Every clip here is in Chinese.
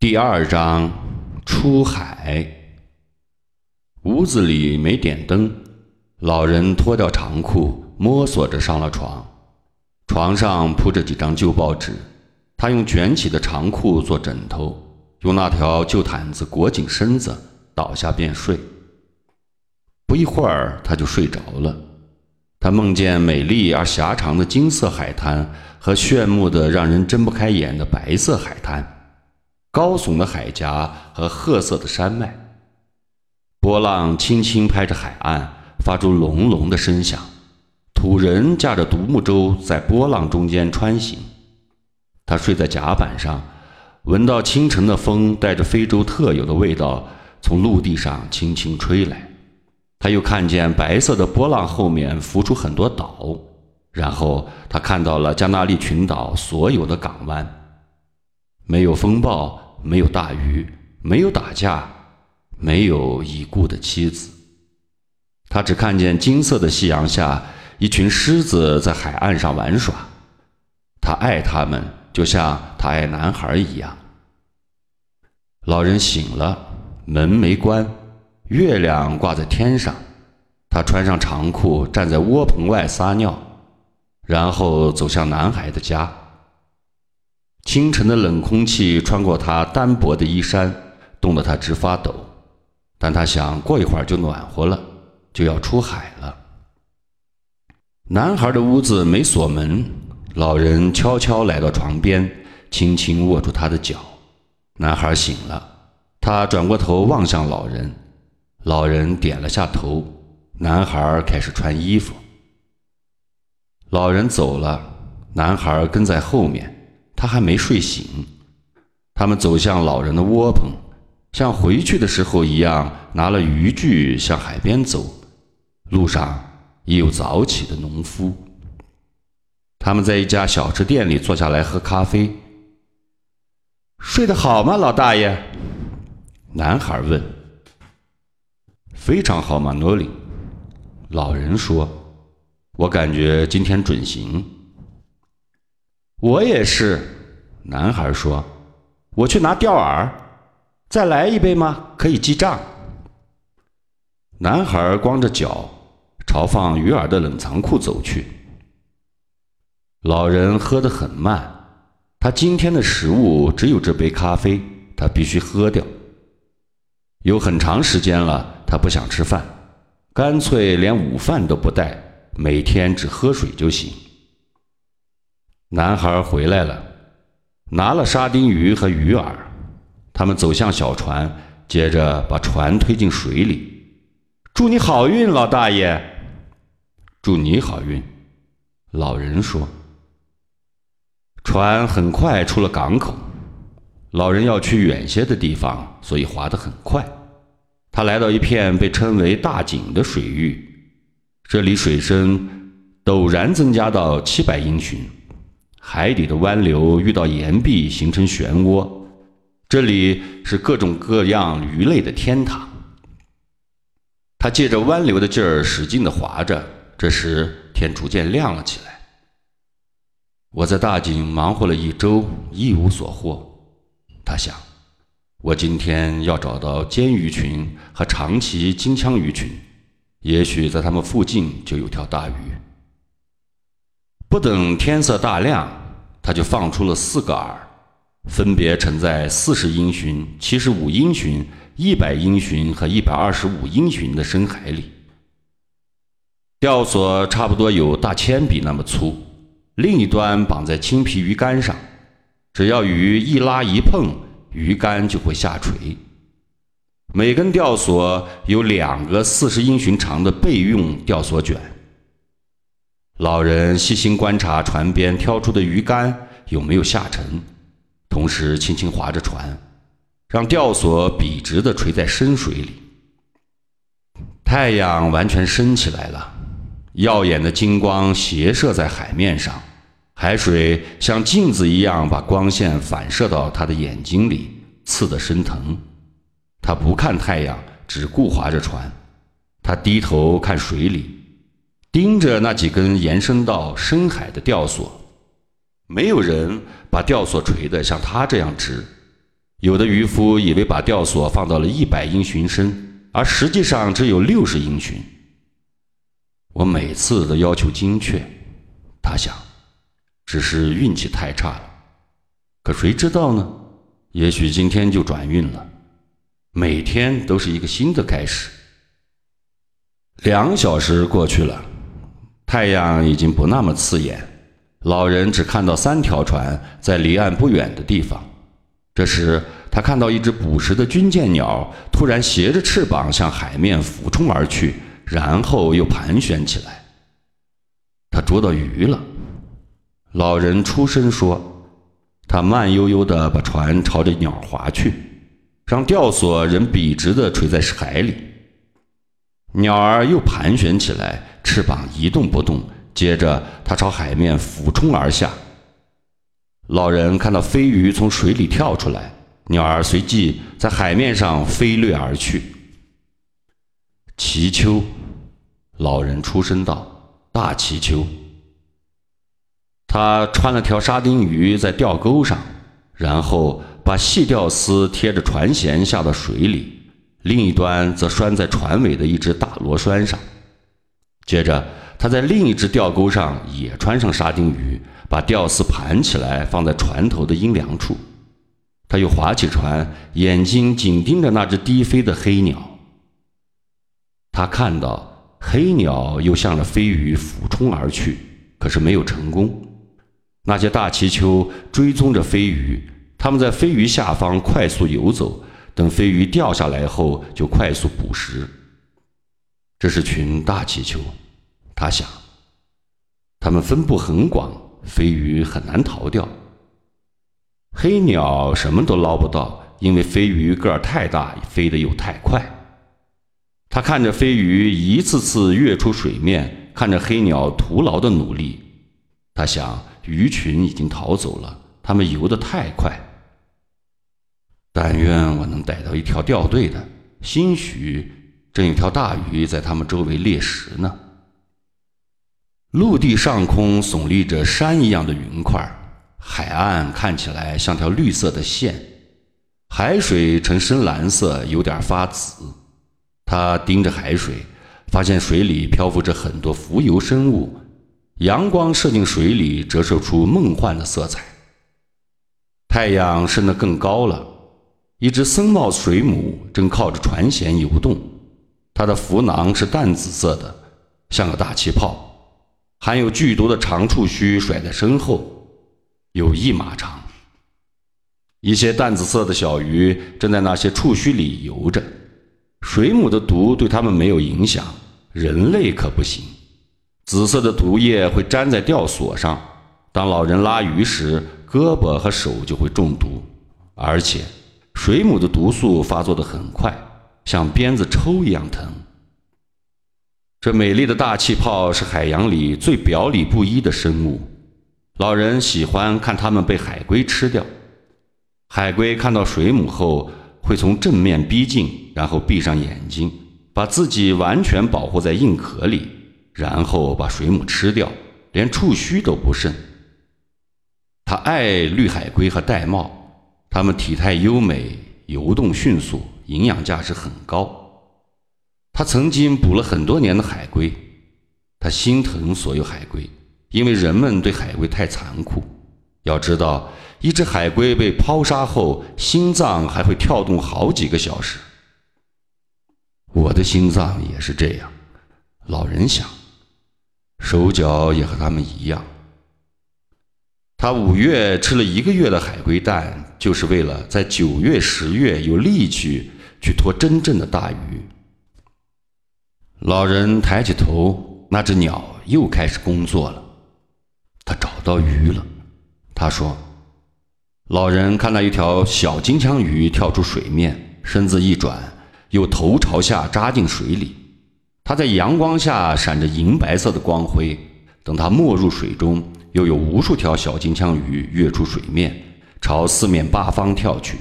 第二章出海。屋子里没点灯，老人脱掉长裤，摸索着上了床。床上铺着几张旧报纸，他用卷起的长裤做枕头，用那条旧毯子裹紧身子，倒下便睡。不一会儿，他就睡着了。他梦见美丽而狭长的金色海滩和炫目的、让人睁不开眼的白色海滩。高耸的海峡和褐色的山脉，波浪轻轻拍着海岸，发出隆隆的声响。土人驾着独木舟在波浪中间穿行。他睡在甲板上，闻到清晨的风带着非洲特有的味道从陆地上轻轻吹来。他又看见白色的波浪后面浮出很多岛，然后他看到了加那利群岛所有的港湾。没有风暴，没有大雨，没有打架，没有已故的妻子。他只看见金色的夕阳下，一群狮子在海岸上玩耍。他爱他们，就像他爱男孩一样。老人醒了，门没关，月亮挂在天上。他穿上长裤，站在窝棚外撒尿，然后走向男孩的家。清晨的冷空气穿过他单薄的衣衫，冻得他直发抖。但他想过一会儿就暖和了，就要出海了。男孩的屋子没锁门，老人悄悄来到床边，轻轻握住他的脚。男孩醒了，他转过头望向老人，老人点了下头。男孩开始穿衣服。老人走了，男孩跟在后面。他还没睡醒，他们走向老人的窝棚，像回去的时候一样，拿了渔具向海边走。路上也有早起的农夫。他们在一家小吃店里坐下来喝咖啡。睡得好吗，老大爷？男孩问。非常好，马诺里。老人说：“我感觉今天准行。”我也是，男孩说：“我去拿钓饵，再来一杯吗？可以记账。”男孩光着脚朝放鱼饵的冷藏库走去。老人喝得很慢，他今天的食物只有这杯咖啡，他必须喝掉。有很长时间了，他不想吃饭，干脆连午饭都不带，每天只喝水就行。男孩回来了，拿了沙丁鱼和鱼饵。他们走向小船，接着把船推进水里。祝你好运，老大爷。祝你好运，老人说。船很快出了港口。老人要去远些的地方，所以划得很快。他来到一片被称为大井的水域，这里水深陡然增加到七百英寻。海底的湾流遇到岩壁形成漩涡，这里是各种各样鱼类的天堂。他借着湾流的劲儿使劲地划着，这时天逐渐亮了起来。我在大井忙活了一周，一无所获。他想，我今天要找到尖鱼群和长鳍金枪鱼群，也许在它们附近就有条大鱼。不等天色大亮，他就放出了四个饵，分别沉在四十英寻、七十五英寻、一百英寻和一百二十五英寻的深海里。钓索差不多有大铅笔那么粗，另一端绑在青皮鱼竿上，只要鱼一拉一碰，鱼竿就会下垂。每根钓索有两个四十英寻长的备用钓索卷。老人细心观察船边挑出的鱼竿有没有下沉，同时轻轻划着船，让吊索笔直地垂在深水里。太阳完全升起来了，耀眼的金光斜射在海面上，海水像镜子一样把光线反射到他的眼睛里，刺得生疼。他不看太阳，只顾划着船。他低头看水里。盯着那几根延伸到深海的吊索，没有人把吊索垂得像他这样直，有的渔夫以为把钓索放到了一百英寻深，而实际上只有六十英寻。我每次都要求精确，他想，只是运气太差了。可谁知道呢？也许今天就转运了。每天都是一个新的开始。两小时过去了，太阳已经不那么刺眼。老人只看到三条船在离岸不远的地方。这时，他看到一只捕食的军舰鸟突然斜着翅膀向海面俯冲而去，然后又盘旋起来。他捉到鱼了。老人出声说：“他慢悠悠地把船朝着鸟划去，让吊索仍笔直地垂在海里。鸟儿又盘旋起来，翅膀一动不动。接着，它朝海面俯冲而下。”老人看到飞鱼从水里跳出来，鸟儿随即在海面上飞掠而去。祈秋，老人出声道：“大祈秋。”他穿了条沙丁鱼在钓钩上，然后把细钓丝贴着船舷下到水里，另一端则拴在船尾的一只大螺栓上。接着，他在另一只钓钩上也穿上沙丁鱼。把吊丝盘起来，放在船头的阴凉处。他又划起船，眼睛紧盯着那只低飞的黑鸟。他看到黑鸟又向着飞鱼俯冲而去，可是没有成功。那些大气球追踪着飞鱼，它们在飞鱼下方快速游走，等飞鱼掉下来后就快速捕食。这是群大气球，他想，它们分布很广。飞鱼很难逃掉，黑鸟什么都捞不到，因为飞鱼个儿太大，飞得又太快。他看着飞鱼一次次跃出水面，看着黑鸟徒劳的努力，他想鱼群已经逃走了，它们游得太快。但愿我能逮到一条掉队的，兴许正有条大鱼在它们周围猎食呢。陆地上空耸立着山一样的云块，海岸看起来像条绿色的线，海水呈深蓝色，有点发紫。他盯着海水，发现水里漂浮着很多浮游生物，阳光射进水里，折射出梦幻的色彩。太阳升得更高了，一只僧帽水母正靠着船舷游动，它的浮囊是淡紫色的，像个大气泡。含有剧毒的长触须甩在身后，有一码长。一些淡紫色的小鱼正在那些触须里游着。水母的毒对它们没有影响，人类可不行。紫色的毒液会粘在吊索上，当老人拉鱼时，胳膊和手就会中毒。而且，水母的毒素发作的很快，像鞭子抽一样疼。这美丽的大气泡是海洋里最表里不一的生物。老人喜欢看它们被海龟吃掉。海龟看到水母后，会从正面逼近，然后闭上眼睛，把自己完全保护在硬壳里，然后把水母吃掉，连触须都不剩。他爱绿海龟和玳瑁，它们体态优美，游动迅速，营养价值很高。他曾经捕了很多年的海龟，他心疼所有海龟，因为人们对海龟太残酷。要知道，一只海龟被抛杀后，心脏还会跳动好几个小时。我的心脏也是这样，老人想，手脚也和他们一样。他五月吃了一个月的海龟蛋，就是为了在九月、十月有力气去拖真正的大鱼。老人抬起头，那只鸟又开始工作了。他找到鱼了，他说：“老人看到一条小金枪鱼跳出水面，身子一转，又头朝下扎进水里。它在阳光下闪着银白色的光辉。等它没入水中，又有无数条小金枪鱼跃出水面，朝四面八方跳去。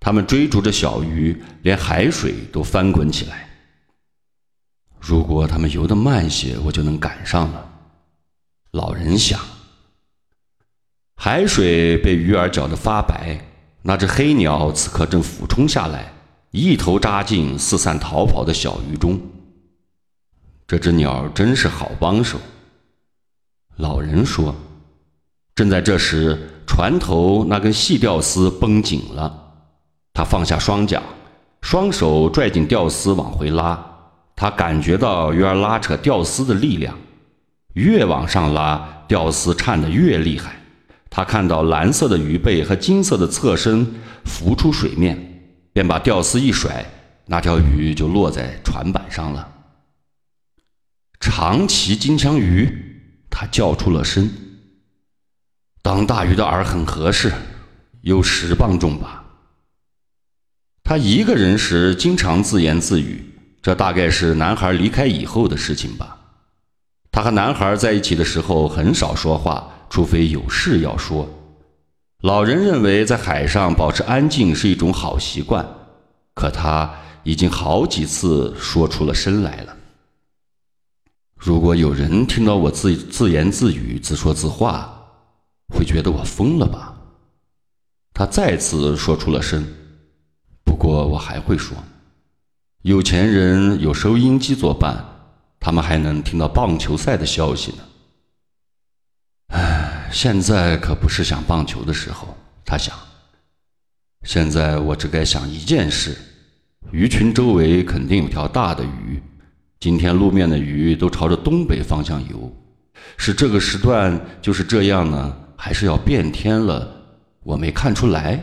它们追逐着小鱼，连海水都翻滚起来。”如果他们游得慢些，我就能赶上了。老人想。海水被鱼儿搅得发白，那只黑鸟此刻正俯冲下来，一头扎进四散逃跑的小鱼中。这只鸟真是好帮手。老人说：“正在这时，船头那根细吊丝绷紧了，他放下双桨，双手拽紧吊丝往回拉。他感觉到鱼儿拉扯吊丝的力量，越往上拉，吊丝颤得越厉害。他看到蓝色的鱼背和金色的侧身浮出水面，便把吊丝一甩，那条鱼就落在船板上了。长鳍金枪鱼。”他叫出了声。当大鱼的饵很合适，有十磅重吧。他一个人时经常自言自语，这大概是男孩离开以后的事情吧。他和男孩在一起的时候很少说话，除非有事要说。老人认为在海上保持安静是一种好习惯，可他已经好几次说出了声来了。如果有人听到我自自言自语、自说自话，会觉得我疯了吧？他再次说出了声。不过我还会说，有钱人有收音机作伴，他们还能听到棒球赛的消息呢。唉，现在可不是想棒球的时候。他想，现在我只该想一件事：鱼群周围肯定有条大的鱼。今天路面的鱼都朝着东北方向游，是这个时段就是这样呢，还是要变天了？我没看出来。